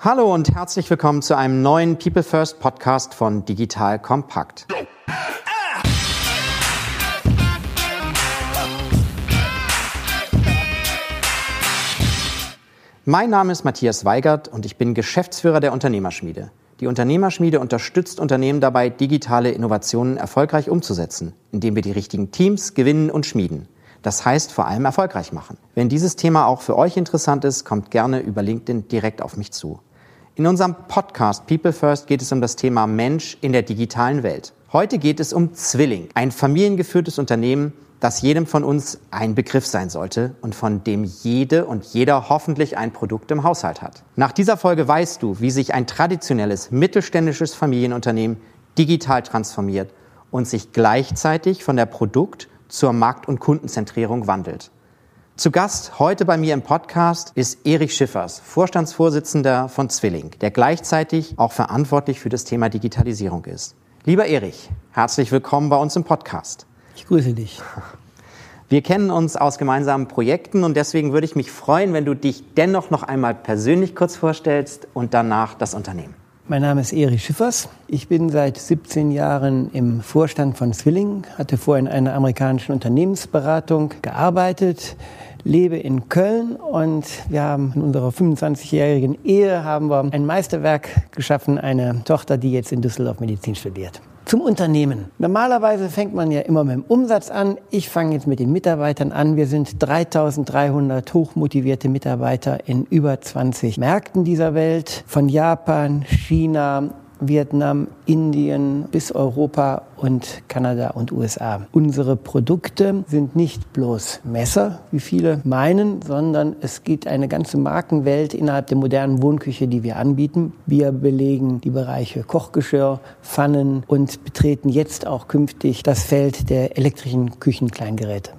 Hallo und herzlich willkommen zu einem neuen People First Podcast von Digital Kompakt. Mein Name ist Matthias Weigert und ich bin Geschäftsführer der Unternehmerschmiede. Die Unternehmerschmiede unterstützt Unternehmen dabei, digitale Innovationen erfolgreich umzusetzen, indem wir die richtigen Teams gewinnen und schmieden. Das heißt vor allem erfolgreich machen. Wenn dieses Thema auch für euch interessant ist, kommt gerne über LinkedIn direkt auf mich zu. In unserem Podcast People First geht es um das Thema Mensch in der digitalen Welt. Heute geht es um Zwilling, ein familiengeführtes Unternehmen, das jedem von uns ein Begriff sein sollte und von dem jede und jeder hoffentlich ein Produkt im Haushalt hat. Nach dieser Folge weißt du, wie sich ein traditionelles mittelständisches Familienunternehmen digital transformiert und sich gleichzeitig von der Produkt- zur Markt- und Kundenzentrierung wandelt. Zu Gast heute bei mir im Podcast ist Erich Schiffers, Vorstandsvorsitzender von Zwilling, der gleichzeitig auch verantwortlich für das Thema Digitalisierung ist. Lieber Erich, herzlich willkommen bei uns im Podcast. Ich grüße dich. Wir kennen uns aus gemeinsamen Projekten und deswegen würde ich mich freuen, wenn du dich dennoch noch einmal persönlich kurz vorstellst und danach das Unternehmen. Mein Name ist Erich Schiffers. Ich bin seit 17 Jahren im Vorstand von Zwilling, hatte vorher in einer amerikanischen Unternehmensberatung gearbeitet, lebe in Köln und wir haben in unserer 25-jährigen Ehe haben wir ein Meisterwerk geschaffen, eine Tochter, die jetzt in Düsseldorf Medizin studiert. Zum Unternehmen. Normalerweise fängt man ja immer mit dem Umsatz an. Ich fange jetzt mit den Mitarbeitern an. Wir sind 3300 hochmotivierte Mitarbeiter in über 20 Märkten dieser Welt. Von Japan, China, Vietnam, Indien bis Europa und Kanada und USA. Unsere Produkte sind nicht bloß Messer, wie viele meinen, sondern es gibt eine ganze Markenwelt innerhalb der modernen Wohnküche, die wir anbieten. Wir belegen die Bereiche Kochgeschirr, Pfannen und betreten jetzt auch künftig das Feld der elektrischen Küchenkleingeräte.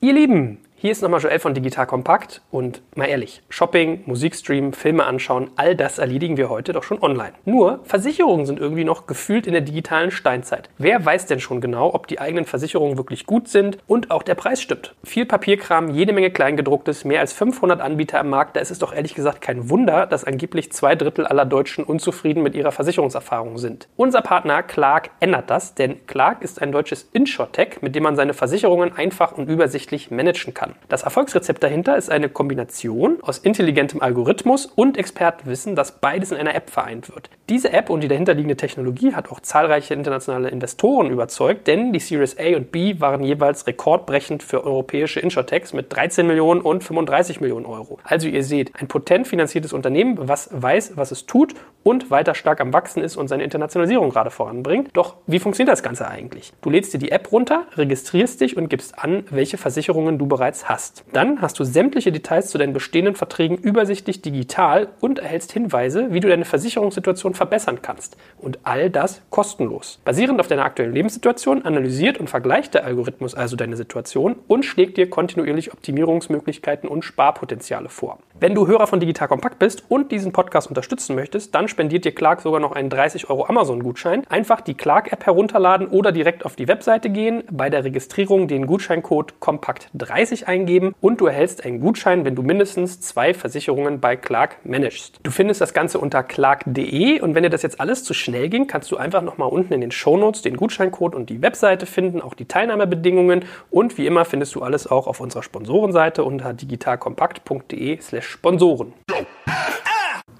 Ihr Lieben, hier ist nochmal Joel von Digital Kompakt und mal ehrlich, Shopping, Musikstream, Filme anschauen, all das erledigen wir heute doch schon online. Nur Versicherungen sind irgendwie noch gefühlt in der digitalen Steinzeit. Wer weiß denn schon genau, ob die eigenen Versicherungen wirklich gut sind und auch der Preis stimmt? Viel Papierkram, jede Menge Kleingedrucktes, mehr als 500 Anbieter am Markt, da ist es doch ehrlich gesagt kein Wunder, dass angeblich zwei Drittel aller Deutschen unzufrieden mit ihrer Versicherungserfahrung sind. Unser Partner Clark ändert das, denn Clark ist ein deutsches Insurtech, mit dem man seine Versicherungen einfach und übersichtlich managen kann. Das Erfolgsrezept dahinter ist eine Kombination aus intelligentem Algorithmus und Expertenwissen, das beides in einer App vereint wird. Diese App und die dahinterliegende Technologie hat auch zahlreiche internationale Investoren überzeugt, denn die Series A und B waren jeweils rekordbrechend für europäische Insurtechs mit 13 Millionen und 35 Millionen Euro. Also ihr seht, ein potent finanziertes Unternehmen, was weiß, was es tut und weiter stark am Wachsen ist und seine Internationalisierung gerade voranbringt. Doch wie funktioniert das Ganze eigentlich? Du lädst dir die App runter, registrierst dich und gibst an, welche Versicherungen du bereits hast. Dann hast du sämtliche Details zu deinen bestehenden Verträgen übersichtlich digital und erhältst Hinweise, wie du deine Versicherungssituation verbessern kannst. Und all das kostenlos. Basierend auf deiner aktuellen Lebenssituation analysiert und vergleicht der Algorithmus also deine Situation und schlägt dir kontinuierlich Optimierungsmöglichkeiten und Sparpotenziale vor. Wenn du Hörer von Digital Kompakt bist und diesen Podcast unterstützen möchtest, dann spendiert dir Clark sogar noch einen 30 Euro Amazon-Gutschein. Einfach die Clark-App herunterladen oder direkt auf die Webseite gehen, bei der Registrierung den Gutscheincode Kompakt30 eingeben und du erhältst einen Gutschein, wenn du mindestens zwei Versicherungen bei Clark managst. Du findest das Ganze unter clark.de und wenn dir das jetzt alles zu schnell ging, kannst du einfach nochmal unten in den Shownotes den Gutscheincode und die Webseite finden, auch die Teilnahmebedingungen und wie immer findest du alles auch auf unserer Sponsorenseite unter digitalkompakt.de slash Sponsoren.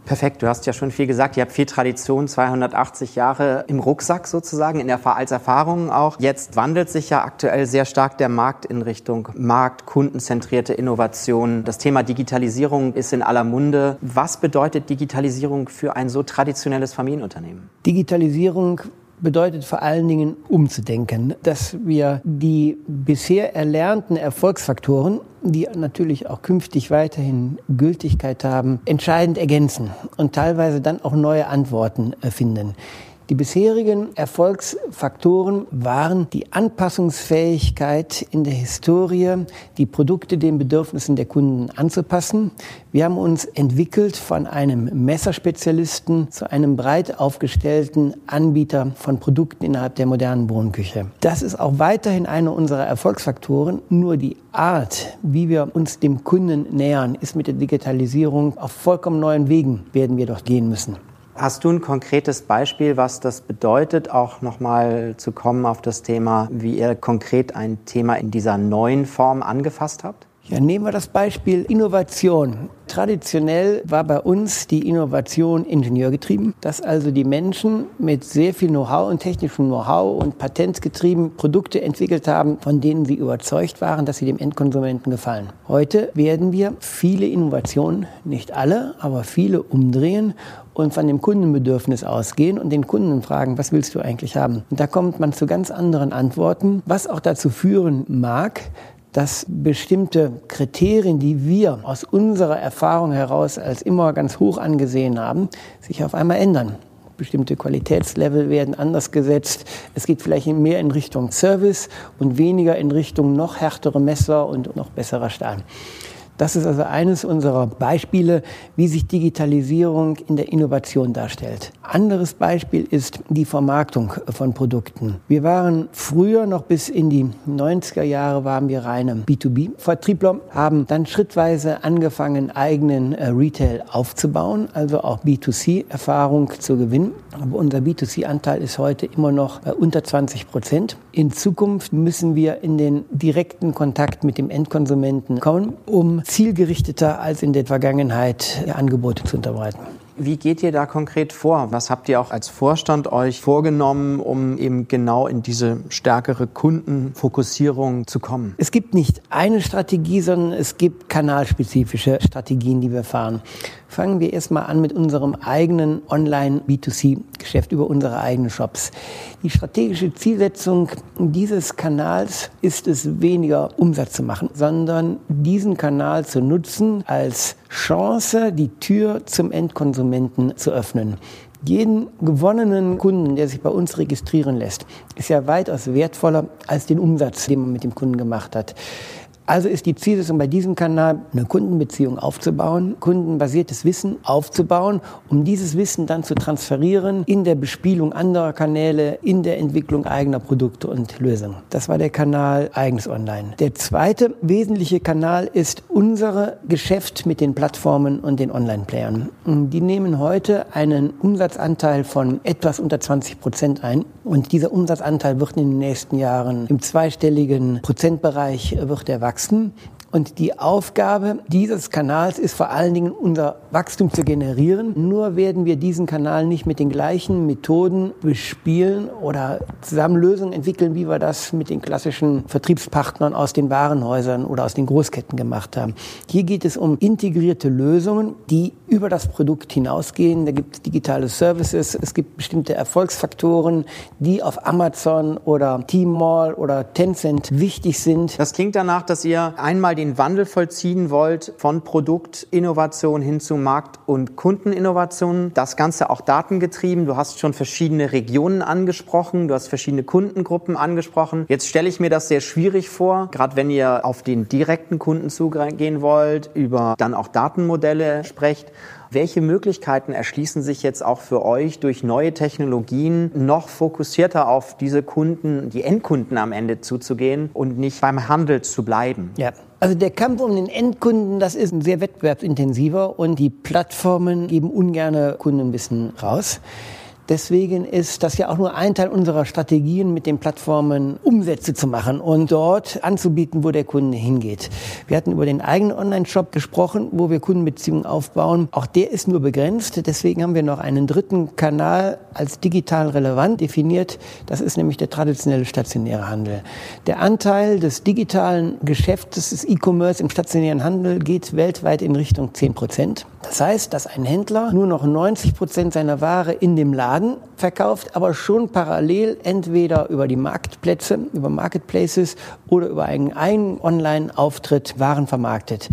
Perfekt, du hast ja schon viel gesagt. Ihr habt viel Tradition, 280 Jahre im Rucksack sozusagen, in der, als Erfahrung auch. Jetzt wandelt sich ja aktuell sehr stark der Markt in Richtung Markt, kundenzentrierte Innovation. Das Thema Digitalisierung ist in aller Munde. Was bedeutet Digitalisierung für ein so traditionelles Familienunternehmen? Digitalisierung bedeutet vor allen Dingen umzudenken, dass wir die bisher erlernten Erfolgsfaktoren, die natürlich auch künftig weiterhin Gültigkeit haben, entscheidend ergänzen und teilweise dann auch neue Antworten finden. Die bisherigen Erfolgsfaktoren waren die Anpassungsfähigkeit in der Historie, die Produkte den Bedürfnissen der Kunden anzupassen. Wir haben uns entwickelt von einem Messerspezialisten zu einem breit aufgestellten Anbieter von Produkten innerhalb der modernen Wohnküche. Das ist auch weiterhin einer unserer Erfolgsfaktoren. Nur die Art, wie wir uns dem Kunden nähern, ist mit der Digitalisierung auf vollkommen neuen Wegen werden wir dort gehen müssen. Hast du ein konkretes Beispiel, was das bedeutet, auch nochmal zu kommen auf das Thema, wie ihr konkret ein Thema in dieser neuen Form angefasst habt? Ja, nehmen wir das Beispiel Innovation. Traditionell war bei uns die Innovation ingenieurgetrieben, dass also die Menschen mit sehr viel Know-how und technischem Know-how und patentgetrieben Produkte entwickelt haben, von denen sie überzeugt waren, dass sie dem Endkonsumenten gefallen. Heute werden wir viele Innovationen, nicht alle, aber viele umdrehen und von dem Kundenbedürfnis ausgehen und den Kunden fragen, was willst du eigentlich haben? Und da kommt man zu ganz anderen Antworten, was auch dazu führen mag, dass bestimmte Kriterien, die wir aus unserer Erfahrung heraus als immer ganz hoch angesehen haben, sich auf einmal ändern. Bestimmte Qualitätslevel werden anders gesetzt. Es geht vielleicht mehr in Richtung Service und weniger in Richtung noch härtere Messer und noch besserer Stahl. Das ist also eines unserer Beispiele, wie sich Digitalisierung in der Innovation darstellt. Anderes Beispiel ist die Vermarktung von Produkten. Wir waren früher noch bis in die 90er Jahre waren wir reine B2B-Vertriebler, haben dann schrittweise angefangen, eigenen äh, Retail aufzubauen, also auch B2C-Erfahrung zu gewinnen. Aber unser B2C-Anteil ist heute immer noch bei unter 20 Prozent. In Zukunft müssen wir in den direkten Kontakt mit dem Endkonsumenten kommen, um zielgerichteter als in der Vergangenheit Angebote zu unterbreiten. Wie geht ihr da konkret vor? Was habt ihr auch als Vorstand euch vorgenommen, um eben genau in diese stärkere Kundenfokussierung zu kommen? Es gibt nicht eine Strategie, sondern es gibt kanalspezifische Strategien, die wir fahren. Fangen wir erstmal an mit unserem eigenen Online-B2C-Geschäft über unsere eigenen Shops. Die strategische Zielsetzung dieses Kanals ist es, weniger Umsatz zu machen, sondern diesen Kanal zu nutzen als Chance, die Tür zum Endkonsumenten zu öffnen. Jeden gewonnenen Kunden, der sich bei uns registrieren lässt, ist ja weitaus wertvoller als den Umsatz, den man mit dem Kunden gemacht hat. Also ist die Zielsetzung bei diesem Kanal, eine Kundenbeziehung aufzubauen, kundenbasiertes Wissen aufzubauen, um dieses Wissen dann zu transferieren in der Bespielung anderer Kanäle, in der Entwicklung eigener Produkte und Lösungen. Das war der Kanal Eigens Online. Der zweite wesentliche Kanal ist unsere Geschäft mit den Plattformen und den Online-Playern. Die nehmen heute einen Umsatzanteil von etwas unter 20 Prozent ein und dieser Umsatzanteil wird in den nächsten Jahren im zweistelligen Prozentbereich wird er wachsen. Und die Aufgabe dieses Kanals ist vor allen Dingen unser Wachstum zu generieren. Nur werden wir diesen Kanal nicht mit den gleichen Methoden bespielen oder zusammen Lösungen entwickeln, wie wir das mit den klassischen Vertriebspartnern aus den Warenhäusern oder aus den Großketten gemacht haben. Hier geht es um integrierte Lösungen, die über das Produkt hinausgehen. Da gibt es digitale Services, es gibt bestimmte Erfolgsfaktoren, die auf Amazon oder Tmall oder Tencent wichtig sind. Das klingt danach, dass ihr einmal den Wandel vollziehen wollt von Produktinnovation hin zu Markt- und Kundeninnovation. Das Ganze auch datengetrieben. Du hast schon verschiedene Regionen angesprochen, du hast verschiedene Kundengruppen angesprochen. Jetzt stelle ich mir das sehr schwierig vor, gerade wenn ihr auf den direkten Kunden zugehen wollt, über dann auch Datenmodelle sprecht. Welche Möglichkeiten erschließen sich jetzt auch für euch durch neue Technologien, noch fokussierter auf diese Kunden, die Endkunden am Ende zuzugehen und nicht beim Handel zu bleiben? Ja. Also der Kampf um den Endkunden, das ist ein sehr wettbewerbsintensiver und die Plattformen geben ungerne Kundenwissen raus. Deswegen ist das ja auch nur ein Teil unserer Strategien, mit den Plattformen Umsätze zu machen und dort anzubieten, wo der Kunde hingeht. Wir hatten über den eigenen Online-Shop gesprochen, wo wir Kundenbeziehungen aufbauen. Auch der ist nur begrenzt. Deswegen haben wir noch einen dritten Kanal als digital relevant definiert. Das ist nämlich der traditionelle stationäre Handel. Der Anteil des digitalen Geschäftes des E-Commerce im stationären Handel geht weltweit in Richtung 10 Prozent. Das heißt, dass ein Händler nur noch 90 Prozent seiner Ware in dem Laden verkauft aber schon parallel entweder über die Marktplätze, über Marketplaces oder über einen, einen Online-Auftritt Waren vermarktet.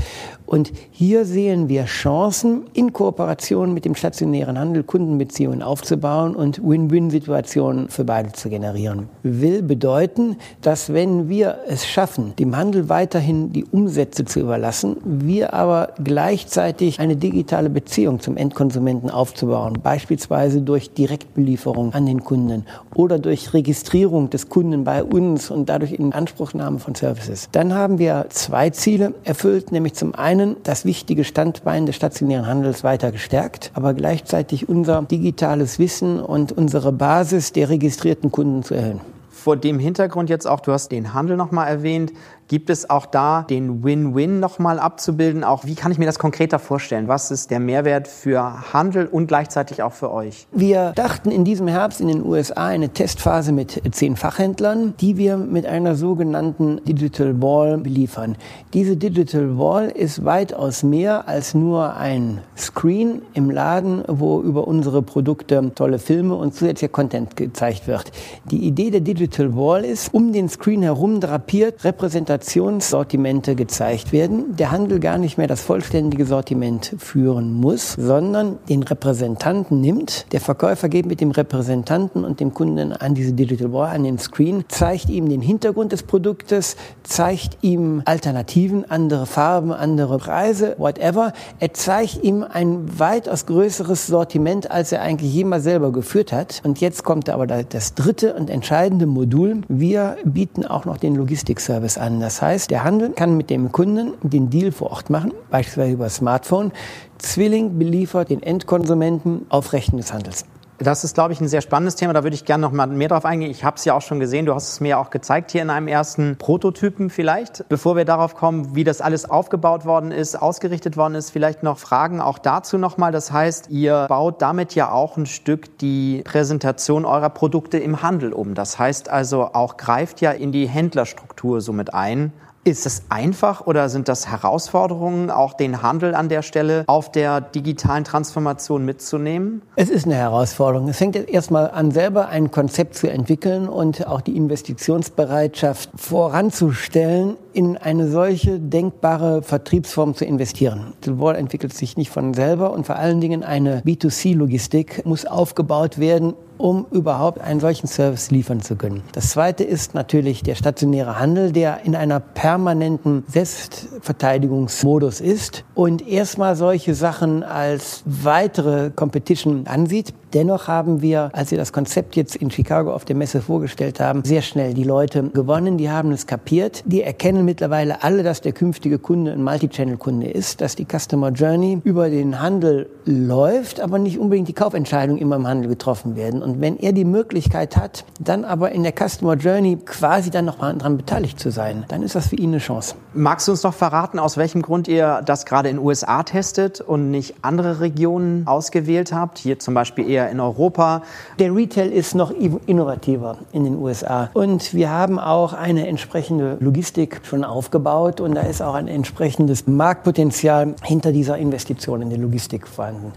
Und hier sehen wir Chancen, in Kooperation mit dem stationären Handel Kundenbeziehungen aufzubauen und Win-Win-Situationen für beide zu generieren. Will bedeuten, dass wenn wir es schaffen, dem Handel weiterhin die Umsätze zu überlassen, wir aber gleichzeitig eine digitale Beziehung zum Endkonsumenten aufzubauen, beispielsweise durch Direktbelieferung an den Kunden oder durch Registrierung des Kunden bei uns und dadurch in Anspruchnahme von Services. Dann haben wir zwei Ziele erfüllt, nämlich zum einen das wichtige Standbein des stationären Handels weiter gestärkt, aber gleichzeitig unser digitales Wissen und unsere Basis der registrierten Kunden zu erhöhen. Vor dem Hintergrund jetzt auch, du hast den Handel nochmal erwähnt. Gibt es auch da den Win-Win nochmal abzubilden? Auch wie kann ich mir das konkreter vorstellen? Was ist der Mehrwert für Handel und gleichzeitig auch für euch? Wir dachten in diesem Herbst in den USA eine Testphase mit zehn Fachhändlern, die wir mit einer sogenannten Digital Wall beliefern. Diese Digital Wall ist weitaus mehr als nur ein Screen im Laden, wo über unsere Produkte tolle Filme und zusätzlicher Content gezeigt wird. Die Idee der Digital Wall ist, um den Screen herum drapiert, repräsentativ Kombinationssortimente gezeigt werden, der Handel gar nicht mehr das vollständige Sortiment führen muss, sondern den Repräsentanten nimmt. Der Verkäufer geht mit dem Repräsentanten und dem Kunden an diese Digital Wall, an den Screen, zeigt ihm den Hintergrund des Produktes, zeigt ihm Alternativen, andere Farben, andere Preise, whatever. Er zeigt ihm ein weitaus größeres Sortiment, als er eigentlich jemals selber geführt hat. Und jetzt kommt aber das dritte und entscheidende Modul. Wir bieten auch noch den Logistikservice an. Das das heißt, der Handel kann mit dem Kunden den Deal vor Ort machen, beispielsweise über Smartphone. Zwilling beliefert den Endkonsumenten auf Rechten des Handels. Das ist, glaube ich, ein sehr spannendes Thema. Da würde ich gerne noch mal mehr drauf eingehen. Ich habe es ja auch schon gesehen. Du hast es mir auch gezeigt hier in einem ersten Prototypen vielleicht. Bevor wir darauf kommen, wie das alles aufgebaut worden ist, ausgerichtet worden ist, vielleicht noch Fragen auch dazu nochmal. Das heißt, ihr baut damit ja auch ein Stück die Präsentation eurer Produkte im Handel um. Das heißt also auch greift ja in die Händlerstruktur somit ein. Ist es einfach oder sind das Herausforderungen, auch den Handel an der Stelle auf der digitalen Transformation mitzunehmen? Es ist eine Herausforderung. Es fängt erstmal an, selber ein Konzept zu entwickeln und auch die Investitionsbereitschaft voranzustellen, in eine solche denkbare Vertriebsform zu investieren. Wall entwickelt sich nicht von selber und vor allen Dingen eine B2C-Logistik muss aufgebaut werden, um überhaupt einen solchen Service liefern zu können. Das zweite ist natürlich der stationäre Handel, der in einer permanenten Selbstverteidigungsmodus ist und erstmal solche Sachen als weitere Competition ansieht. Dennoch haben wir, als wir das Konzept jetzt in Chicago auf der Messe vorgestellt haben, sehr schnell die Leute gewonnen. Die haben es kapiert. Die erkennen mittlerweile alle, dass der künftige Kunde ein Multichannel-Kunde ist, dass die Customer Journey über den Handel läuft, aber nicht unbedingt die Kaufentscheidungen immer im Handel getroffen werden. Und wenn er die Möglichkeit hat, dann aber in der Customer Journey quasi dann noch mal dran beteiligt zu sein, dann ist das für ihn eine Chance. Magst du uns noch verraten, aus welchem Grund ihr das gerade in den USA testet und nicht andere Regionen ausgewählt habt? Hier zum Beispiel eher in Europa. Der Retail ist noch innovativer in den USA. Und wir haben auch eine entsprechende Logistik schon aufgebaut und da ist auch ein entsprechendes Marktpotenzial hinter dieser Investition in die Logistik vorhanden.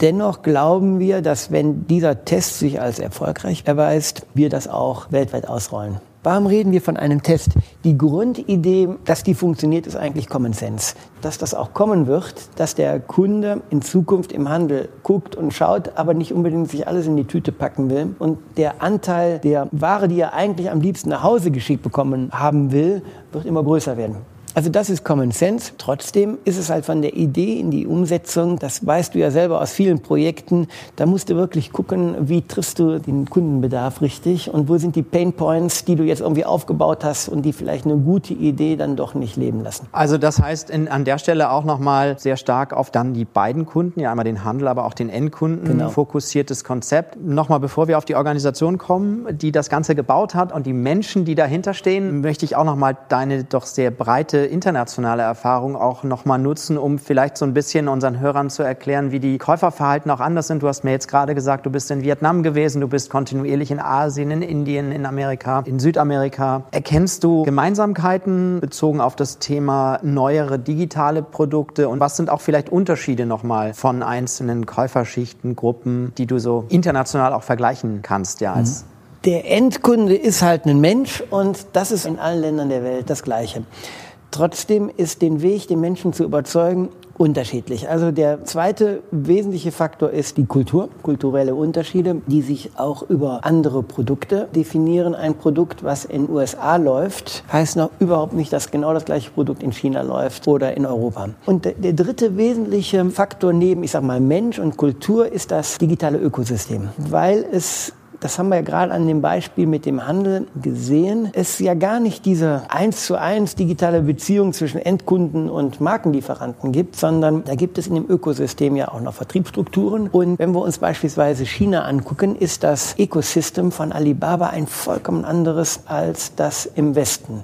Dennoch glauben wir, dass wenn dieser Test sich als erfolgreich erweist, wir das auch weltweit ausrollen. Warum reden wir von einem Test? Die Grundidee, dass die funktioniert, ist eigentlich Common Sense. Dass das auch kommen wird, dass der Kunde in Zukunft im Handel guckt und schaut, aber nicht unbedingt sich alles in die Tüte packen will. Und der Anteil der Ware, die er eigentlich am liebsten nach Hause geschickt bekommen haben will, wird immer größer werden. Also das ist Common Sense. Trotzdem ist es halt von der Idee in die Umsetzung, das weißt du ja selber aus vielen Projekten, da musst du wirklich gucken, wie triffst du den Kundenbedarf richtig und wo sind die Pain Points, die du jetzt irgendwie aufgebaut hast und die vielleicht eine gute Idee dann doch nicht leben lassen. Also das heißt in, an der Stelle auch nochmal sehr stark auf dann die beiden Kunden, ja einmal den Handel, aber auch den Endkunden genau. fokussiertes Konzept. Nochmal bevor wir auf die Organisation kommen, die das Ganze gebaut hat und die Menschen, die dahinter stehen, möchte ich auch nochmal deine doch sehr breite internationale Erfahrung auch nochmal nutzen, um vielleicht so ein bisschen unseren Hörern zu erklären, wie die Käuferverhalten auch anders sind. Du hast mir jetzt gerade gesagt, du bist in Vietnam gewesen, du bist kontinuierlich in Asien, in Indien, in Amerika, in Südamerika. Erkennst du Gemeinsamkeiten bezogen auf das Thema neuere digitale Produkte und was sind auch vielleicht Unterschiede nochmal von einzelnen Käuferschichten, Gruppen, die du so international auch vergleichen kannst, ja, als der Endkunde ist halt ein Mensch und das ist in allen Ländern der Welt das Gleiche. Trotzdem ist den Weg, den Menschen zu überzeugen, unterschiedlich. Also der zweite wesentliche Faktor ist die Kultur, kulturelle Unterschiede, die sich auch über andere Produkte definieren. Ein Produkt, was in USA läuft, heißt noch überhaupt nicht, dass genau das gleiche Produkt in China läuft oder in Europa. Und der dritte wesentliche Faktor neben, ich sag mal, Mensch und Kultur ist das digitale Ökosystem, weil es das haben wir ja gerade an dem Beispiel mit dem Handel gesehen, es ja gar nicht diese eins zu eins digitale Beziehung zwischen Endkunden und Markenlieferanten gibt, sondern da gibt es in dem Ökosystem ja auch noch Vertriebsstrukturen. Und wenn wir uns beispielsweise China angucken, ist das Ökosystem von Alibaba ein vollkommen anderes als das im Westen.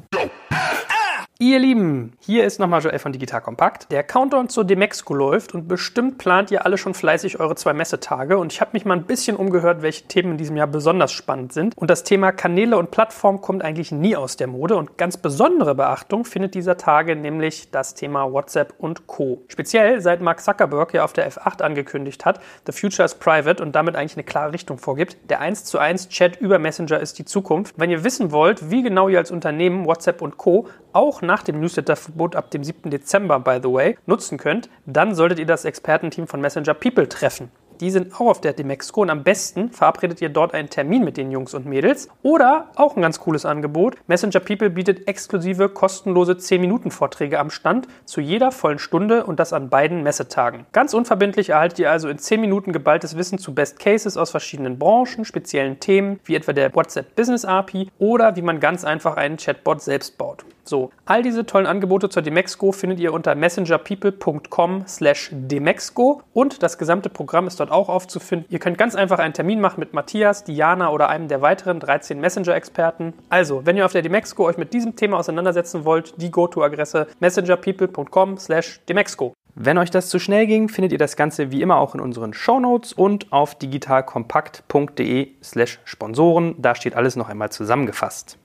Ihr Lieben, hier ist nochmal Joel von Digital Kompakt. Der Countdown zur Demexco läuft und bestimmt plant ihr alle schon fleißig eure zwei Messetage. Und ich habe mich mal ein bisschen umgehört, welche Themen in diesem Jahr besonders spannend sind. Und das Thema Kanäle und Plattform kommt eigentlich nie aus der Mode. Und ganz besondere Beachtung findet dieser Tage nämlich das Thema WhatsApp und Co. Speziell seit Mark Zuckerberg ja auf der F8 angekündigt hat, The Future is Private und damit eigentlich eine klare Richtung vorgibt. Der 1 zu 1 Chat über Messenger ist die Zukunft. Wenn ihr wissen wollt, wie genau ihr als Unternehmen WhatsApp und Co. auch nach nach dem Newsletter-Verbot ab dem 7. Dezember, by the way, nutzen könnt, dann solltet ihr das Expertenteam von Messenger People treffen. Die sind auch auf der Demexco und am besten verabredet ihr dort einen Termin mit den Jungs und Mädels. Oder auch ein ganz cooles Angebot. Messenger People bietet exklusive kostenlose 10-Minuten-Vorträge am Stand zu jeder vollen Stunde und das an beiden Messetagen. Ganz unverbindlich erhaltet ihr also in 10 Minuten geballtes Wissen zu Best Cases aus verschiedenen Branchen, speziellen Themen wie etwa der WhatsApp Business API oder wie man ganz einfach einen Chatbot selbst baut. So, all diese tollen Angebote zur Demexco findet ihr unter messengerpeople.com slash demexco und das gesamte Programm ist dort auch aufzufinden. Ihr könnt ganz einfach einen Termin machen mit Matthias, Diana oder einem der weiteren 13 Messenger-Experten. Also, wenn ihr auf der Demexco euch mit diesem Thema auseinandersetzen wollt, die Go-To-Adresse messengerpeople.com slash demexco. Wenn euch das zu schnell ging, findet ihr das Ganze wie immer auch in unseren Shownotes und auf digitalkompakt.de slash Sponsoren. Da steht alles noch einmal zusammengefasst.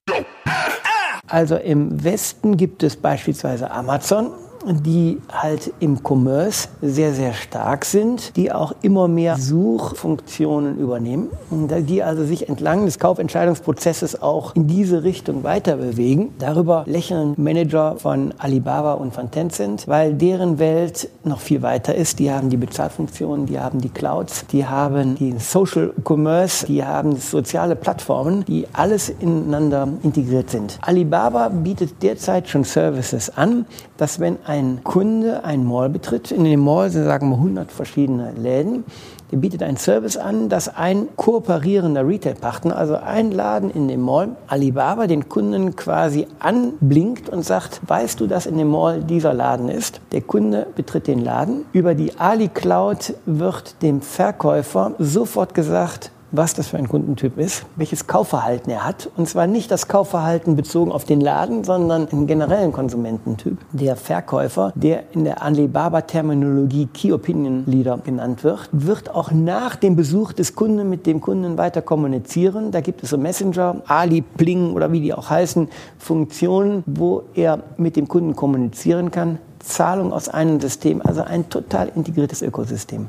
Also im Westen gibt es beispielsweise Amazon die halt im Commerce sehr, sehr stark sind, die auch immer mehr Suchfunktionen übernehmen, die also sich entlang des Kaufentscheidungsprozesses auch in diese Richtung weiter bewegen. Darüber lächeln Manager von Alibaba und von Tencent, weil deren Welt noch viel weiter ist. Die haben die Bezahlfunktionen, die haben die Clouds, die haben die Social Commerce, die haben soziale Plattformen, die alles ineinander integriert sind. Alibaba bietet derzeit schon Services an, dass wenn ein Kunde ein Mall betritt, in dem Mall sind, sagen wir, 100 verschiedene Läden, der bietet einen Service an, dass ein kooperierender Retail-Partner, also ein Laden in dem Mall, Alibaba, den Kunden quasi anblinkt und sagt, weißt du, dass in dem Mall dieser Laden ist? Der Kunde betritt den Laden. Über die Ali Cloud wird dem Verkäufer sofort gesagt, was das für ein Kundentyp ist, welches Kaufverhalten er hat. Und zwar nicht das Kaufverhalten bezogen auf den Laden, sondern einen generellen Konsumententyp. Der Verkäufer, der in der Alibaba-Terminologie Key Opinion Leader genannt wird, wird auch nach dem Besuch des Kunden mit dem Kunden weiter kommunizieren. Da gibt es so Messenger, Ali, Pling oder wie die auch heißen, Funktionen, wo er mit dem Kunden kommunizieren kann. Zahlung aus einem System, also ein total integriertes Ökosystem.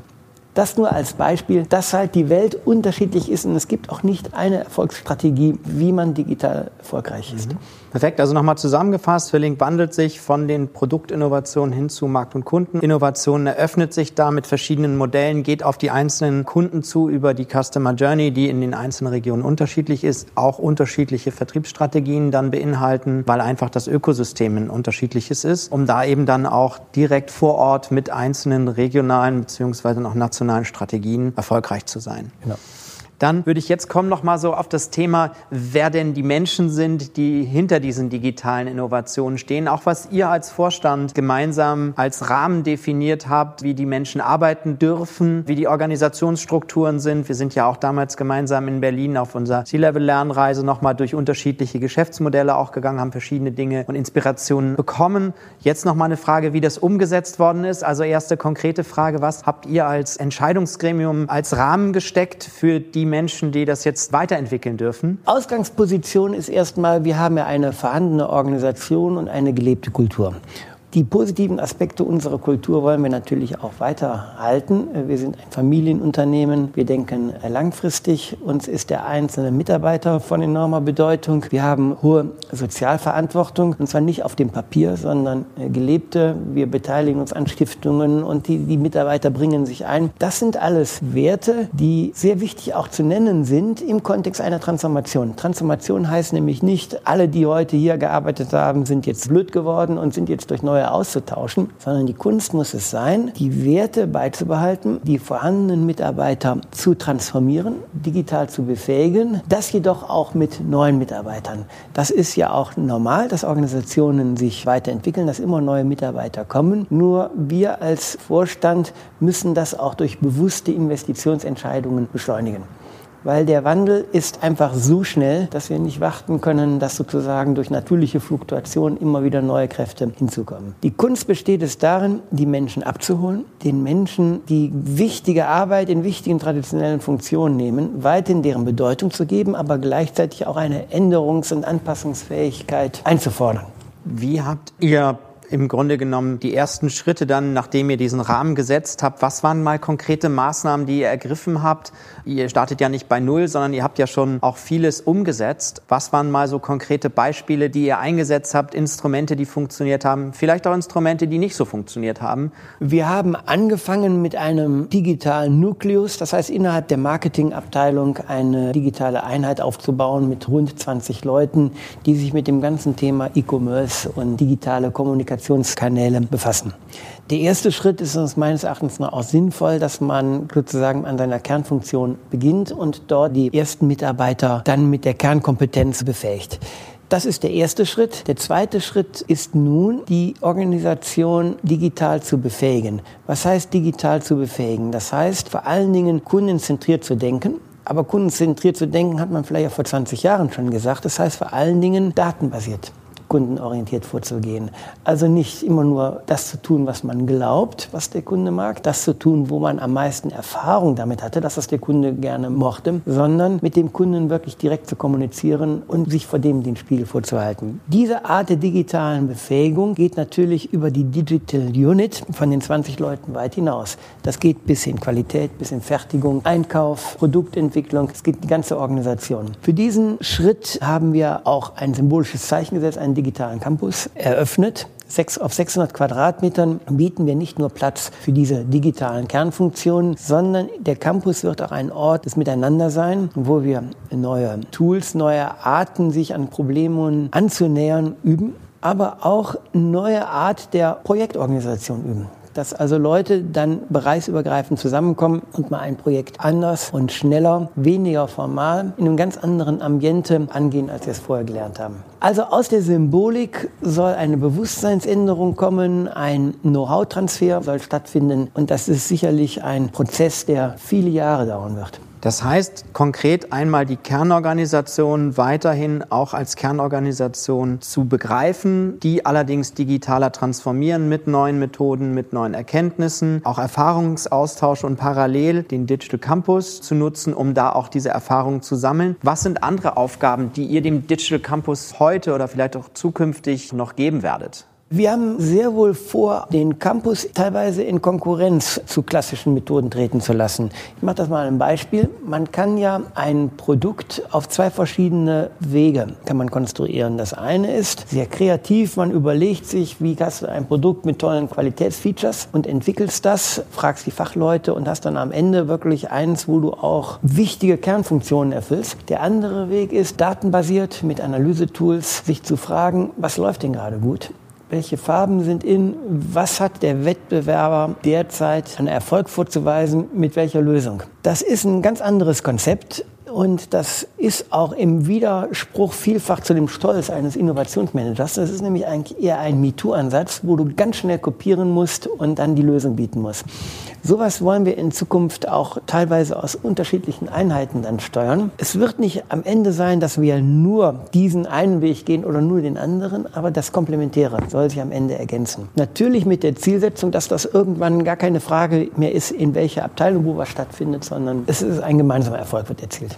Das nur als Beispiel, dass halt die Welt unterschiedlich ist und es gibt auch nicht eine Erfolgsstrategie, wie man digital erfolgreich ist. Mhm. Perfekt. Also nochmal zusammengefasst, Filling wandelt sich von den Produktinnovationen hin zu Markt- und Kundeninnovationen, eröffnet sich da mit verschiedenen Modellen, geht auf die einzelnen Kunden zu über die Customer Journey, die in den einzelnen Regionen unterschiedlich ist, auch unterschiedliche Vertriebsstrategien dann beinhalten, weil einfach das Ökosystem ein unterschiedliches ist, um da eben dann auch direkt vor Ort mit einzelnen regionalen beziehungsweise auch nationalen Strategien erfolgreich zu sein. Genau. Dann würde ich jetzt kommen noch mal so auf das Thema, wer denn die Menschen sind, die hinter diesen digitalen Innovationen stehen. Auch was ihr als Vorstand gemeinsam als Rahmen definiert habt, wie die Menschen arbeiten dürfen, wie die Organisationsstrukturen sind. Wir sind ja auch damals gemeinsam in Berlin auf unserer C-Level-Lernreise noch mal durch unterschiedliche Geschäftsmodelle auch gegangen, haben verschiedene Dinge und Inspirationen bekommen. Jetzt noch mal eine Frage, wie das umgesetzt worden ist. Also erste konkrete Frage, was habt ihr als Entscheidungsgremium als Rahmen gesteckt für die Menschen, die das jetzt weiterentwickeln dürfen? Ausgangsposition ist erstmal, wir haben ja eine vorhandene Organisation und eine gelebte Kultur. Die positiven Aspekte unserer Kultur wollen wir natürlich auch weiterhalten. Wir sind ein Familienunternehmen. Wir denken langfristig. Uns ist der einzelne Mitarbeiter von enormer Bedeutung. Wir haben hohe Sozialverantwortung. Und zwar nicht auf dem Papier, sondern äh, gelebte. Wir beteiligen uns an Stiftungen und die, die Mitarbeiter bringen sich ein. Das sind alles Werte, die sehr wichtig auch zu nennen sind im Kontext einer Transformation. Transformation heißt nämlich nicht, alle, die heute hier gearbeitet haben, sind jetzt blöd geworden und sind jetzt durch neue neue auszutauschen, sondern die Kunst muss es sein, die Werte beizubehalten, die vorhandenen Mitarbeiter zu transformieren, digital zu befähigen, das jedoch auch mit neuen Mitarbeitern. Das ist ja auch normal, dass Organisationen sich weiterentwickeln, dass immer neue Mitarbeiter kommen. Nur wir als Vorstand müssen das auch durch bewusste Investitionsentscheidungen beschleunigen weil der Wandel ist einfach so schnell, dass wir nicht warten können, dass sozusagen durch natürliche Fluktuation immer wieder neue Kräfte hinzukommen. Die Kunst besteht es darin, die Menschen abzuholen, den Menschen die wichtige Arbeit in wichtigen traditionellen Funktionen nehmen, weiterhin deren Bedeutung zu geben, aber gleichzeitig auch eine Änderungs- und Anpassungsfähigkeit einzufordern. Wie habt ihr im Grunde genommen die ersten Schritte dann, nachdem ihr diesen Rahmen gesetzt habt? Was waren mal konkrete Maßnahmen, die ihr ergriffen habt? Ihr startet ja nicht bei Null, sondern ihr habt ja schon auch vieles umgesetzt. Was waren mal so konkrete Beispiele, die ihr eingesetzt habt, Instrumente, die funktioniert haben, vielleicht auch Instrumente, die nicht so funktioniert haben? Wir haben angefangen mit einem digitalen Nukleus, das heißt innerhalb der Marketingabteilung eine digitale Einheit aufzubauen mit rund 20 Leuten, die sich mit dem ganzen Thema E-Commerce und digitale Kommunikation Kommunikationskanäle befassen. Der erste Schritt ist es meines Erachtens auch sinnvoll, dass man sozusagen an seiner Kernfunktion beginnt und dort die ersten Mitarbeiter dann mit der Kernkompetenz befähigt. Das ist der erste Schritt. Der zweite Schritt ist nun, die Organisation digital zu befähigen. Was heißt digital zu befähigen? Das heißt vor allen Dingen kundenzentriert zu denken. Aber kundenzentriert zu denken hat man vielleicht auch vor 20 Jahren schon gesagt. Das heißt vor allen Dingen datenbasiert kundenorientiert vorzugehen. Also nicht immer nur das zu tun, was man glaubt, was der Kunde mag, das zu tun, wo man am meisten Erfahrung damit hatte, dass das der Kunde gerne mochte, sondern mit dem Kunden wirklich direkt zu kommunizieren und sich vor dem den Spiegel vorzuhalten. Diese Art der digitalen Befähigung geht natürlich über die Digital Unit von den 20 Leuten weit hinaus. Das geht bis in Qualität, bis in Fertigung, Einkauf, Produktentwicklung. Es geht die ganze Organisation. Für diesen Schritt haben wir auch ein symbolisches Zeichen gesetzt, ein digitalen Campus eröffnet. Sechs, auf 600 Quadratmetern bieten wir nicht nur Platz für diese digitalen Kernfunktionen, sondern der Campus wird auch ein Ort des Miteinander sein, wo wir neue Tools, neue Arten, sich an Problemen anzunähern, üben aber auch neue Art der Projektorganisation üben dass also Leute dann bereichsübergreifend zusammenkommen und mal ein Projekt anders und schneller, weniger formal, in einem ganz anderen Ambiente angehen, als wir es vorher gelernt haben. Also aus der Symbolik soll eine Bewusstseinsänderung kommen, ein Know-how-Transfer soll stattfinden und das ist sicherlich ein Prozess, der viele Jahre dauern wird. Das heißt konkret einmal die Kernorganisation weiterhin auch als Kernorganisation zu begreifen, die allerdings digitaler transformieren mit neuen Methoden, mit neuen Erkenntnissen, auch Erfahrungsaustausch und parallel den Digital Campus zu nutzen, um da auch diese Erfahrungen zu sammeln. Was sind andere Aufgaben, die ihr dem Digital Campus heute oder vielleicht auch zukünftig noch geben werdet? Wir haben sehr wohl vor, den Campus teilweise in Konkurrenz zu klassischen Methoden treten zu lassen. Ich mache das mal ein Beispiel. Man kann ja ein Produkt auf zwei verschiedene Wege kann man konstruieren. Das eine ist sehr kreativ. Man überlegt sich, wie hast du ein Produkt mit tollen Qualitätsfeatures und entwickelst das, fragst die Fachleute und hast dann am Ende wirklich eins, wo du auch wichtige Kernfunktionen erfüllst. Der andere Weg ist datenbasiert mit Analysetools, sich zu fragen, was läuft denn gerade gut? Welche Farben sind in, was hat der Wettbewerber derzeit an Erfolg vorzuweisen, mit welcher Lösung. Das ist ein ganz anderes Konzept und das ist auch im Widerspruch vielfach zu dem Stolz eines Innovationsmanagers. Das ist nämlich eigentlich eher ein MeToo-Ansatz, wo du ganz schnell kopieren musst und dann die Lösung bieten musst. Sowas wollen wir in Zukunft auch teilweise aus unterschiedlichen Einheiten dann steuern. Es wird nicht am Ende sein, dass wir nur diesen einen Weg gehen oder nur den anderen, aber das Komplementäre soll sich am Ende ergänzen. Natürlich mit der Zielsetzung, dass das irgendwann gar keine Frage mehr ist, in welcher Abteilung wo was stattfindet, sondern es ist ein gemeinsamer Erfolg, wird erzielt.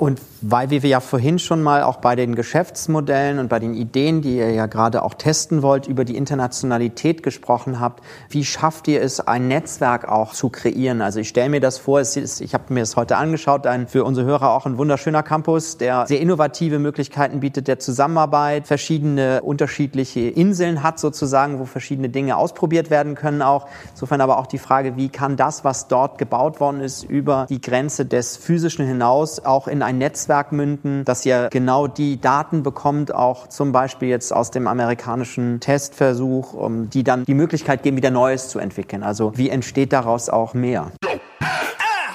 Und weil wir ja vorhin schon mal auch bei den Geschäftsmodellen und bei den Ideen, die ihr ja gerade auch testen wollt, über die Internationalität gesprochen habt, wie schafft ihr es, ein Netzwerk auch zu kreieren? Also ich stelle mir das vor, ist, ich habe mir das heute angeschaut, ein, für unsere Hörer auch ein wunderschöner Campus, der sehr innovative Möglichkeiten bietet der Zusammenarbeit, verschiedene unterschiedliche Inseln hat sozusagen, wo verschiedene Dinge ausprobiert werden können auch. Insofern aber auch die Frage, wie kann das, was dort gebaut worden ist, über die Grenze des physischen hinaus auch in ein Netzwerk münden, dass ihr genau die Daten bekommt, auch zum Beispiel jetzt aus dem amerikanischen Testversuch, um die dann die Möglichkeit geben, wieder Neues zu entwickeln. Also wie entsteht daraus auch mehr?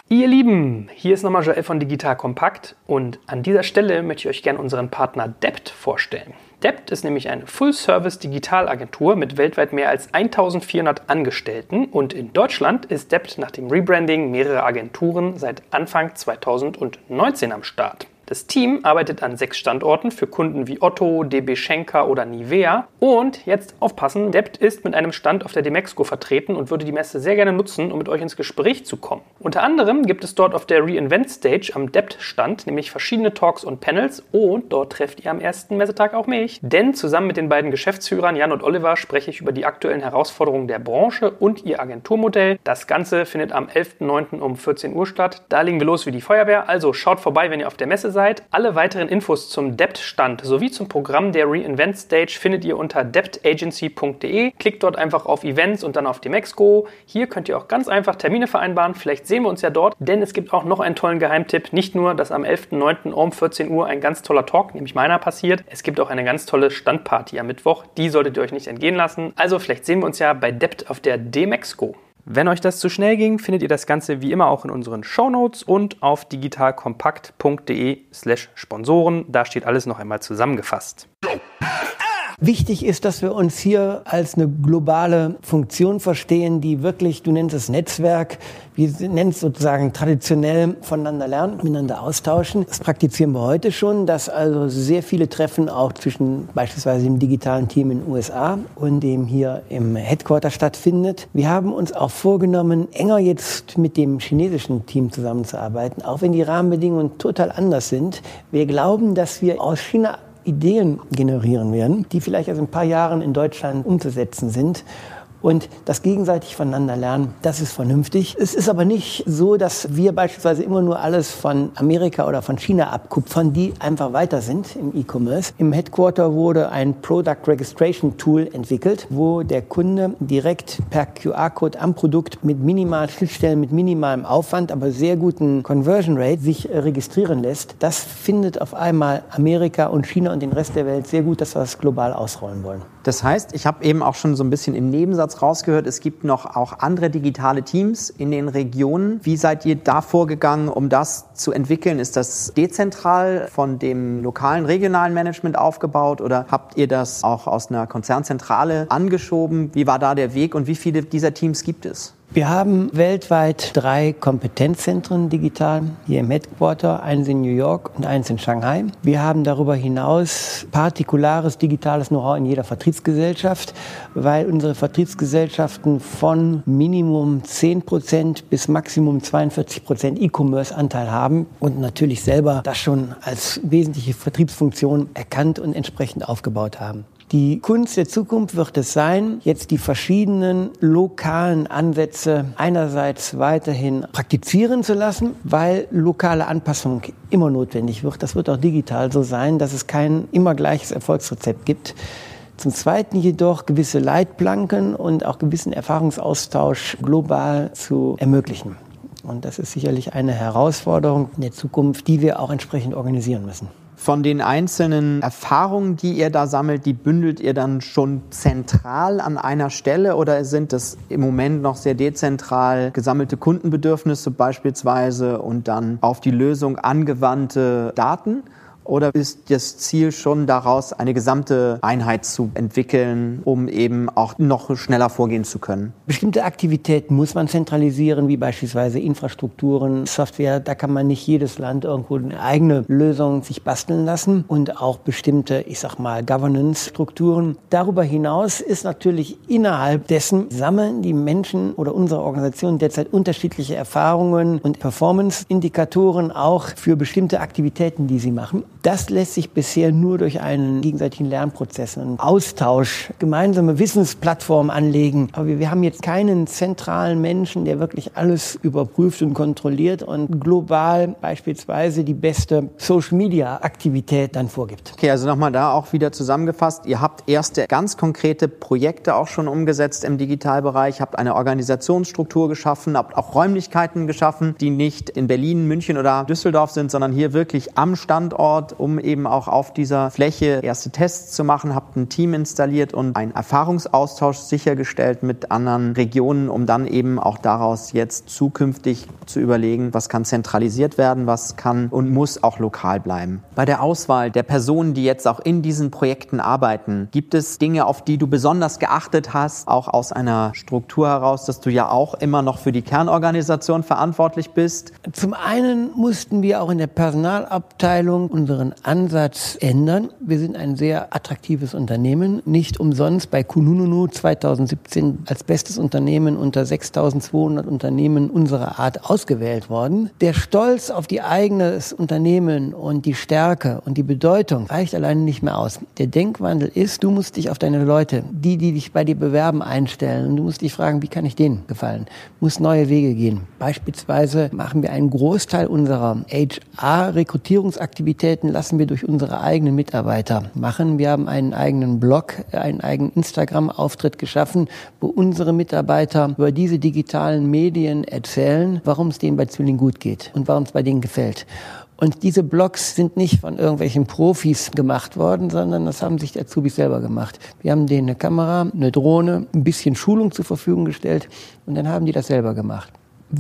Ihr Lieben, hier ist nochmal Joel von Digital Kompakt und an dieser Stelle möchte ich euch gerne unseren Partner Debt vorstellen. Debt ist nämlich eine Full-Service-Digitalagentur mit weltweit mehr als 1400 Angestellten und in Deutschland ist Debt nach dem Rebranding mehrerer Agenturen seit Anfang 2019 am Start. Das Team arbeitet an sechs Standorten für Kunden wie Otto, DB Schenker oder Nivea. Und jetzt aufpassen, Debt ist mit einem Stand auf der Demexco vertreten und würde die Messe sehr gerne nutzen, um mit euch ins Gespräch zu kommen. Unter anderem gibt es dort auf der Reinvent Stage am Debt-Stand nämlich verschiedene Talks und Panels und dort trefft ihr am ersten Messetag auch mich. Denn zusammen mit den beiden Geschäftsführern Jan und Oliver spreche ich über die aktuellen Herausforderungen der Branche und ihr Agenturmodell. Das Ganze findet am 11.09. um 14 Uhr statt. Da legen wir los wie die Feuerwehr. Also schaut vorbei, wenn ihr auf der Messe seid. Alle weiteren Infos zum Debt-Stand sowie zum Programm der Reinvent Stage findet ihr unter debtagency.de. Klickt dort einfach auf Events und dann auf die Mexco. Hier könnt ihr auch ganz einfach Termine vereinbaren. Vielleicht sehen wir uns ja dort, denn es gibt auch noch einen tollen Geheimtipp. Nicht nur, dass am 11.09. um 14 Uhr ein ganz toller Talk, nämlich meiner, passiert. Es gibt auch eine ganz tolle Standparty am Mittwoch. Die solltet ihr euch nicht entgehen lassen. Also vielleicht sehen wir uns ja bei Debt auf der Demexco. Wenn euch das zu schnell ging, findet ihr das Ganze wie immer auch in unseren Shownotes und auf digitalkompakt.de slash Sponsoren. Da steht alles noch einmal zusammengefasst. Wichtig ist, dass wir uns hier als eine globale Funktion verstehen, die wirklich, du nennst es Netzwerk, wir nennen es sozusagen traditionell voneinander lernen, miteinander austauschen. Das praktizieren wir heute schon, dass also sehr viele Treffen auch zwischen beispielsweise dem digitalen Team in den USA und dem hier im Headquarter stattfindet. Wir haben uns auch vorgenommen, enger jetzt mit dem chinesischen Team zusammenzuarbeiten, auch wenn die Rahmenbedingungen total anders sind. Wir glauben, dass wir aus China Ideen generieren werden, die vielleicht erst in ein paar Jahren in Deutschland umzusetzen sind und das gegenseitig voneinander lernen, das ist vernünftig. Es ist aber nicht so, dass wir beispielsweise immer nur alles von Amerika oder von China abkupfern, die einfach weiter sind im E-Commerce. Im Headquarter wurde ein Product Registration Tool entwickelt, wo der Kunde direkt per QR-Code am Produkt mit minimalen Schnittstellen, mit minimalem Aufwand, aber sehr guten Conversion Rate sich registrieren lässt. Das findet auf einmal Amerika und China und den Rest der Welt sehr gut, dass wir das global ausrollen wollen. Das heißt, ich habe eben auch schon so ein bisschen im Nebensatz rausgehört, es gibt noch auch andere digitale Teams in den Regionen. Wie seid ihr da vorgegangen, um das zu entwickeln? Ist das dezentral von dem lokalen, regionalen Management aufgebaut oder habt ihr das auch aus einer Konzernzentrale angeschoben? Wie war da der Weg und wie viele dieser Teams gibt es? Wir haben weltweit drei Kompetenzzentren digital hier im Headquarter, eins in New York und eins in Shanghai. Wir haben darüber hinaus partikulares digitales Know-how in jeder Vertriebsgesellschaft, weil unsere Vertriebsgesellschaften von Minimum 10 Prozent bis Maximum 42 Prozent E-Commerce-Anteil haben und natürlich selber das schon als wesentliche Vertriebsfunktion erkannt und entsprechend aufgebaut haben. Die Kunst der Zukunft wird es sein, jetzt die verschiedenen lokalen Ansätze einerseits weiterhin praktizieren zu lassen, weil lokale Anpassung immer notwendig wird. Das wird auch digital so sein, dass es kein immer gleiches Erfolgsrezept gibt. Zum Zweiten jedoch gewisse Leitplanken und auch gewissen Erfahrungsaustausch global zu ermöglichen. Und das ist sicherlich eine Herausforderung in der Zukunft, die wir auch entsprechend organisieren müssen. Von den einzelnen Erfahrungen, die ihr da sammelt, die bündelt ihr dann schon zentral an einer Stelle oder sind das im Moment noch sehr dezentral gesammelte Kundenbedürfnisse beispielsweise und dann auf die Lösung angewandte Daten? Oder ist das Ziel schon daraus, eine gesamte Einheit zu entwickeln, um eben auch noch schneller vorgehen zu können? Bestimmte Aktivitäten muss man zentralisieren, wie beispielsweise Infrastrukturen, Software. Da kann man nicht jedes Land irgendwo eine eigene Lösung sich basteln lassen und auch bestimmte, ich sag mal, Governance-Strukturen. Darüber hinaus ist natürlich innerhalb dessen sammeln die Menschen oder unsere Organisation derzeit unterschiedliche Erfahrungen und Performance-Indikatoren auch für bestimmte Aktivitäten, die sie machen. Das lässt sich bisher nur durch einen gegenseitigen Lernprozess, einen Austausch, gemeinsame Wissensplattformen anlegen. Aber wir, wir haben jetzt keinen zentralen Menschen, der wirklich alles überprüft und kontrolliert und global beispielsweise die beste Social-Media-Aktivität dann vorgibt. Okay, also nochmal da auch wieder zusammengefasst. Ihr habt erste ganz konkrete Projekte auch schon umgesetzt im Digitalbereich, habt eine Organisationsstruktur geschaffen, habt auch Räumlichkeiten geschaffen, die nicht in Berlin, München oder Düsseldorf sind, sondern hier wirklich am Standort um eben auch auf dieser Fläche erste Tests zu machen, habt ein Team installiert und einen Erfahrungsaustausch sichergestellt mit anderen Regionen, um dann eben auch daraus jetzt zukünftig zu überlegen, was kann zentralisiert werden, was kann und muss auch lokal bleiben. Bei der Auswahl der Personen, die jetzt auch in diesen Projekten arbeiten, gibt es Dinge, auf die du besonders geachtet hast, auch aus einer Struktur heraus, dass du ja auch immer noch für die Kernorganisation verantwortlich bist? Zum einen mussten wir auch in der Personalabteilung unseren unseren Ansatz ändern. Wir sind ein sehr attraktives Unternehmen, nicht umsonst bei Kunununu 2017 als bestes Unternehmen unter 6200 Unternehmen unserer Art ausgewählt worden. Der Stolz auf die eigenes Unternehmen und die Stärke und die Bedeutung reicht alleine nicht mehr aus. Der Denkwandel ist, du musst dich auf deine Leute, die, die dich bei dir bewerben, einstellen und du musst dich fragen, wie kann ich denen gefallen? Du musst neue Wege gehen. Beispielsweise machen wir einen Großteil unserer HR-Rekrutierungsaktivitäten lassen wir durch unsere eigenen Mitarbeiter machen. Wir haben einen eigenen Blog, einen eigenen Instagram-Auftritt geschaffen, wo unsere Mitarbeiter über diese digitalen Medien erzählen, warum es denen bei Zwilling gut geht und warum es bei denen gefällt. Und diese Blogs sind nicht von irgendwelchen Profis gemacht worden, sondern das haben sich die Azubis selber gemacht. Wir haben denen eine Kamera, eine Drohne, ein bisschen Schulung zur Verfügung gestellt und dann haben die das selber gemacht.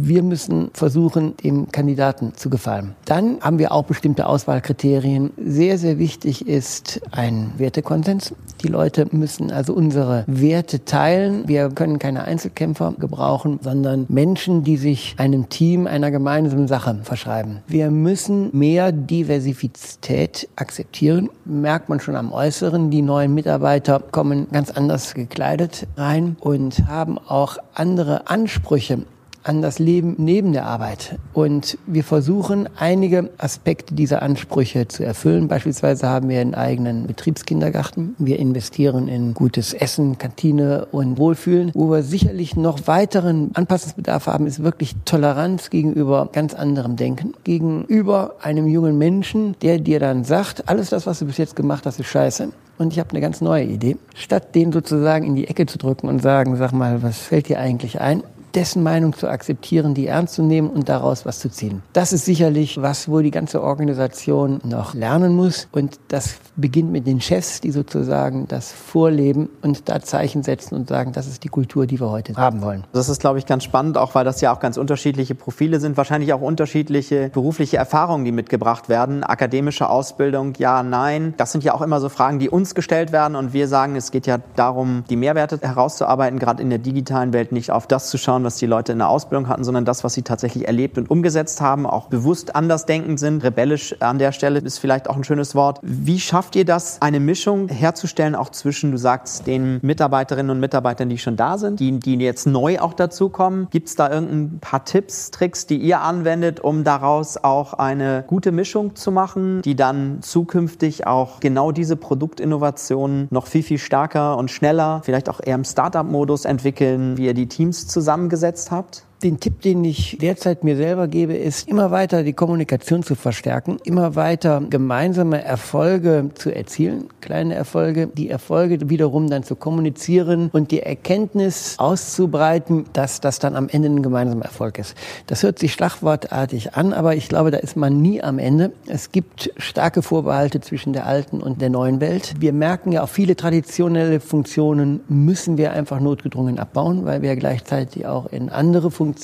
Wir müssen versuchen, dem Kandidaten zu gefallen. Dann haben wir auch bestimmte Auswahlkriterien. Sehr, sehr wichtig ist ein Wertekonsens. Die Leute müssen also unsere Werte teilen. Wir können keine Einzelkämpfer gebrauchen, sondern Menschen, die sich einem Team einer gemeinsamen Sache verschreiben. Wir müssen mehr Diversität akzeptieren. Merkt man schon am Äußeren. Die neuen Mitarbeiter kommen ganz anders gekleidet rein und haben auch andere Ansprüche an das Leben neben der Arbeit. Und wir versuchen, einige Aspekte dieser Ansprüche zu erfüllen. Beispielsweise haben wir einen eigenen Betriebskindergarten. Wir investieren in gutes Essen, Kantine und Wohlfühlen. Wo wir sicherlich noch weiteren Anpassungsbedarf haben, ist wirklich Toleranz gegenüber ganz anderem Denken. Gegenüber einem jungen Menschen, der dir dann sagt, alles das, was du bis jetzt gemacht hast, ist scheiße. Und ich habe eine ganz neue Idee. Statt den sozusagen in die Ecke zu drücken und sagen, sag mal, was fällt dir eigentlich ein? Dessen Meinung zu akzeptieren, die ernst zu nehmen und daraus was zu ziehen. Das ist sicherlich was, wo die ganze Organisation noch lernen muss. Und das beginnt mit den Chefs, die sozusagen das vorleben und da Zeichen setzen und sagen, das ist die Kultur, die wir heute haben wollen. Das ist, glaube ich, ganz spannend, auch weil das ja auch ganz unterschiedliche Profile sind, wahrscheinlich auch unterschiedliche berufliche Erfahrungen, die mitgebracht werden. Akademische Ausbildung, ja, nein. Das sind ja auch immer so Fragen, die uns gestellt werden und wir sagen, es geht ja darum, die Mehrwerte herauszuarbeiten, gerade in der digitalen Welt nicht auf das zu schauen, was die Leute in der Ausbildung hatten, sondern das, was sie tatsächlich erlebt und umgesetzt haben, auch bewusst andersdenkend sind. Rebellisch an der Stelle ist vielleicht auch ein schönes Wort. Wie schafft ihr das, eine Mischung herzustellen, auch zwischen, du sagst, den Mitarbeiterinnen und Mitarbeitern, die schon da sind, die, die jetzt neu auch dazukommen? Gibt es da irgendein paar Tipps, Tricks, die ihr anwendet, um daraus auch eine gute Mischung zu machen, die dann zukünftig auch genau diese Produktinnovationen noch viel, viel stärker und schneller, vielleicht auch eher im Startup-Modus entwickeln, wie ihr die Teams zusammengesetzt gesetzt habt? Den Tipp, den ich derzeit mir selber gebe, ist, immer weiter die Kommunikation zu verstärken, immer weiter gemeinsame Erfolge zu erzielen, kleine Erfolge, die Erfolge wiederum dann zu kommunizieren und die Erkenntnis auszubreiten, dass das dann am Ende ein gemeinsamer Erfolg ist. Das hört sich schlagwortartig an, aber ich glaube, da ist man nie am Ende. Es gibt starke Vorbehalte zwischen der alten und der neuen Welt. Wir merken ja auch viele traditionelle Funktionen müssen wir einfach notgedrungen abbauen, weil wir gleichzeitig auch in andere Funktionen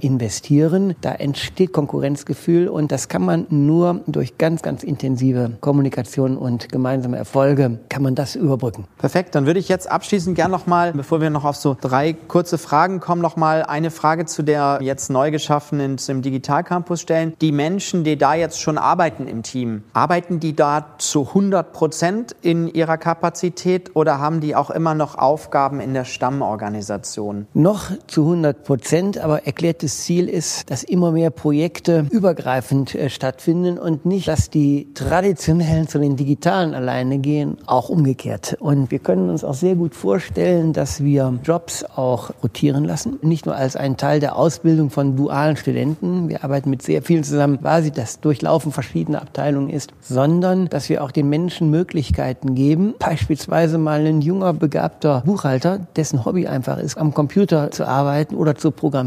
investieren. Da entsteht Konkurrenzgefühl und das kann man nur durch ganz, ganz intensive Kommunikation und gemeinsame Erfolge kann man das überbrücken. Perfekt, dann würde ich jetzt abschließend gern noch mal, bevor wir noch auf so drei kurze Fragen kommen, noch mal eine Frage zu der jetzt neu geschaffenen im Digitalcampus stellen. Die Menschen, die da jetzt schon arbeiten im Team, arbeiten die da zu 100 Prozent in ihrer Kapazität oder haben die auch immer noch Aufgaben in der Stammorganisation? Noch zu 100 Prozent, aber erklärtes Ziel ist, dass immer mehr Projekte übergreifend äh, stattfinden und nicht, dass die traditionellen zu den digitalen alleine gehen, auch umgekehrt. Und wir können uns auch sehr gut vorstellen, dass wir Jobs auch rotieren lassen, nicht nur als ein Teil der Ausbildung von dualen Studenten. Wir arbeiten mit sehr vielen zusammen, quasi das Durchlaufen verschiedener Abteilungen ist, sondern dass wir auch den Menschen Möglichkeiten geben, beispielsweise mal ein junger, begabter Buchhalter, dessen Hobby einfach ist, am Computer zu arbeiten oder zu programmieren,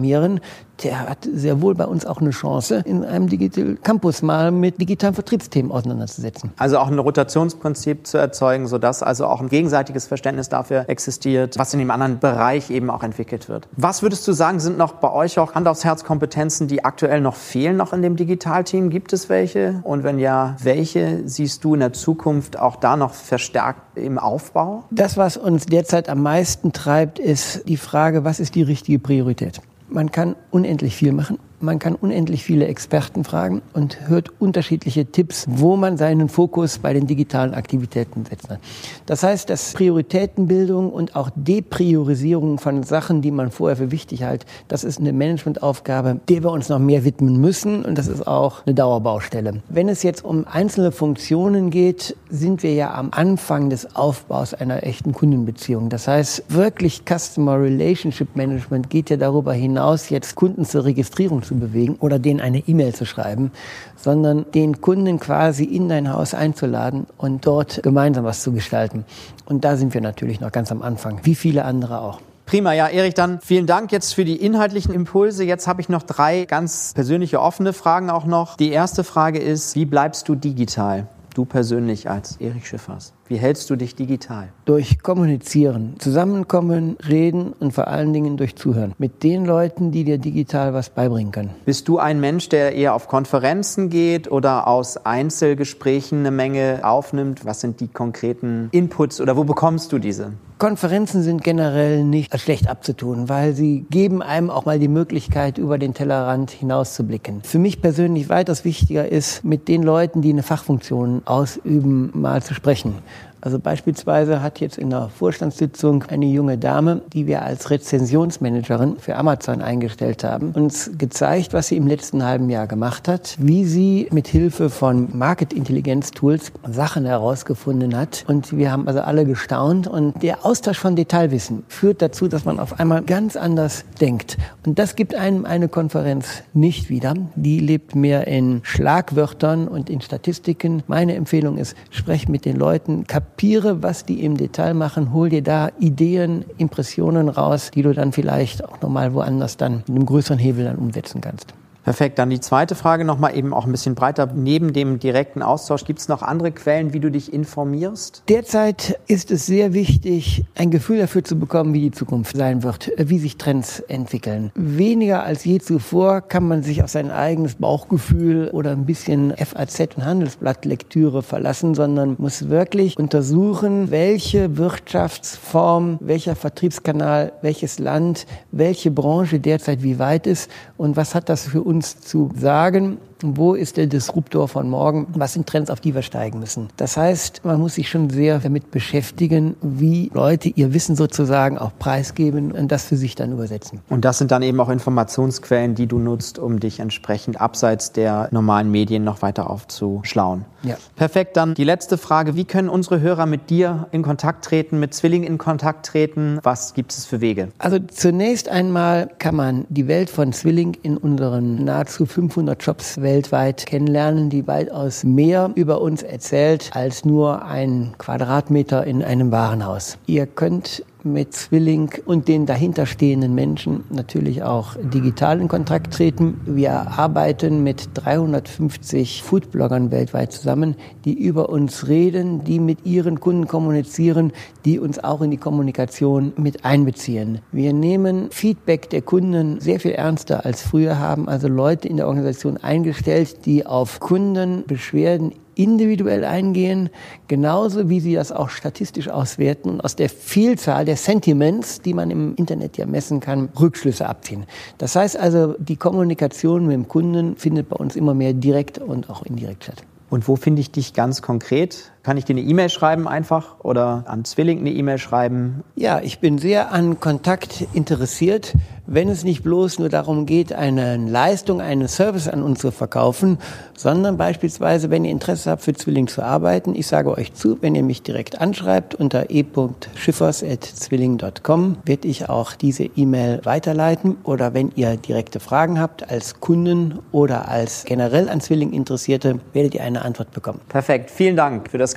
der hat sehr wohl bei uns auch eine Chance, in einem Digital Campus mal mit digitalen Vertriebsthemen auseinanderzusetzen. Also auch ein Rotationsprinzip zu erzeugen, sodass also auch ein gegenseitiges Verständnis dafür existiert, was in dem anderen Bereich eben auch entwickelt wird. Was würdest du sagen, sind noch bei euch auch Hand aufs Herz Kompetenzen, die aktuell noch fehlen noch in dem Digitalteam? Gibt es welche? Und wenn ja, welche siehst du in der Zukunft auch da noch verstärkt im Aufbau? Das, was uns derzeit am meisten treibt, ist die Frage, was ist die richtige Priorität? Man kann unendlich viel machen. Man kann unendlich viele Experten fragen und hört unterschiedliche Tipps, wo man seinen Fokus bei den digitalen Aktivitäten setzt. Das heißt, dass Prioritätenbildung und auch Depriorisierung von Sachen, die man vorher für wichtig hält, das ist eine Managementaufgabe, der wir uns noch mehr widmen müssen und das ist auch eine Dauerbaustelle. Wenn es jetzt um einzelne Funktionen geht, sind wir ja am Anfang des Aufbaus einer echten Kundenbeziehung. Das heißt, wirklich Customer Relationship Management geht ja darüber hinaus, jetzt Kunden zur Registrierung zu bewegen oder denen eine E-Mail zu schreiben, sondern den Kunden quasi in dein Haus einzuladen und dort gemeinsam was zu gestalten. Und da sind wir natürlich noch ganz am Anfang, wie viele andere auch. Prima, ja, Erik, dann vielen Dank jetzt für die inhaltlichen Impulse. Jetzt habe ich noch drei ganz persönliche offene Fragen auch noch. Die erste Frage ist, wie bleibst du digital? Du persönlich als Erik Schiffers. Wie hältst du dich digital? Durch Kommunizieren, Zusammenkommen, Reden und vor allen Dingen durch Zuhören. Mit den Leuten, die dir digital was beibringen können. Bist du ein Mensch, der eher auf Konferenzen geht oder aus Einzelgesprächen eine Menge aufnimmt? Was sind die konkreten Inputs oder wo bekommst du diese? Konferenzen sind generell nicht schlecht abzutun, weil sie geben einem auch mal die Möglichkeit, über den Tellerrand hinauszublicken. Für mich persönlich weitaus wichtiger ist, mit den Leuten, die eine Fachfunktion ausüben, mal zu sprechen. Also beispielsweise hat jetzt in der Vorstandssitzung eine junge Dame, die wir als Rezensionsmanagerin für Amazon eingestellt haben, uns gezeigt, was sie im letzten halben Jahr gemacht hat, wie sie mit Hilfe von Market Intelligence Tools Sachen herausgefunden hat. Und wir haben also alle gestaunt. Und der Austausch von Detailwissen führt dazu, dass man auf einmal ganz anders denkt. Und das gibt einem eine Konferenz nicht wieder. Die lebt mehr in Schlagwörtern und in Statistiken. Meine Empfehlung ist, sprech mit den Leuten, kapiere, was die im Detail machen, hol dir da Ideen, Impressionen raus, die du dann vielleicht auch nochmal woanders dann mit einem größeren Hebel dann umsetzen kannst. Perfekt. Dann die zweite Frage nochmal eben auch ein bisschen breiter. Neben dem direkten Austausch gibt es noch andere Quellen, wie du dich informierst? Derzeit ist es sehr wichtig, ein Gefühl dafür zu bekommen, wie die Zukunft sein wird, wie sich Trends entwickeln. Weniger als je zuvor kann man sich auf sein eigenes Bauchgefühl oder ein bisschen FAZ und Handelsblattlektüre verlassen, sondern muss wirklich untersuchen, welche Wirtschaftsform, welcher Vertriebskanal, welches Land, welche Branche derzeit wie weit ist und was hat das für uns uns zu sagen Wo ist der Disruptor von morgen? Was sind Trends, auf die wir steigen müssen? Das heißt, man muss sich schon sehr damit beschäftigen, wie Leute ihr Wissen sozusagen auch preisgeben und das für sich dann übersetzen. Und das sind dann eben auch Informationsquellen, die du nutzt, um dich entsprechend abseits der normalen Medien noch weiter aufzuschlauen. Ja. Perfekt, dann die letzte Frage. Wie können unsere Hörer mit dir in Kontakt treten, mit Zwilling in Kontakt treten? Was gibt es für Wege? Also zunächst einmal kann man die Welt von Zwilling in unseren nahezu 500 Shops weltweit kennenlernen, die weitaus mehr über uns erzählt als nur ein Quadratmeter in einem Warenhaus. Ihr könnt mit Zwilling und den dahinterstehenden Menschen natürlich auch digital in Kontakt treten. Wir arbeiten mit 350 Foodbloggern weltweit zusammen, die über uns reden, die mit ihren Kunden kommunizieren, die uns auch in die Kommunikation mit einbeziehen. Wir nehmen Feedback der Kunden sehr viel ernster als früher, haben also Leute in der Organisation eingestellt, die auf Kundenbeschwerden individuell eingehen, genauso wie sie das auch statistisch auswerten und aus der Vielzahl der Sentiments, die man im Internet ja messen kann, Rückschlüsse abziehen. Das heißt also, die Kommunikation mit dem Kunden findet bei uns immer mehr direkt und auch indirekt statt. Und wo finde ich dich ganz konkret? Kann ich dir eine E-Mail schreiben einfach oder an Zwilling eine E-Mail schreiben? Ja, ich bin sehr an Kontakt interessiert, wenn es nicht bloß nur darum geht, eine Leistung, einen Service an uns zu verkaufen, sondern beispielsweise, wenn ihr Interesse habt, für Zwilling zu arbeiten. Ich sage euch zu, wenn ihr mich direkt anschreibt unter e.schiffers.zwilling.com, werde ich auch diese E-Mail weiterleiten. Oder wenn ihr direkte Fragen habt als Kunden oder als generell an Zwilling Interessierte, werdet ihr eine Antwort bekommen. Perfekt. Vielen Dank für das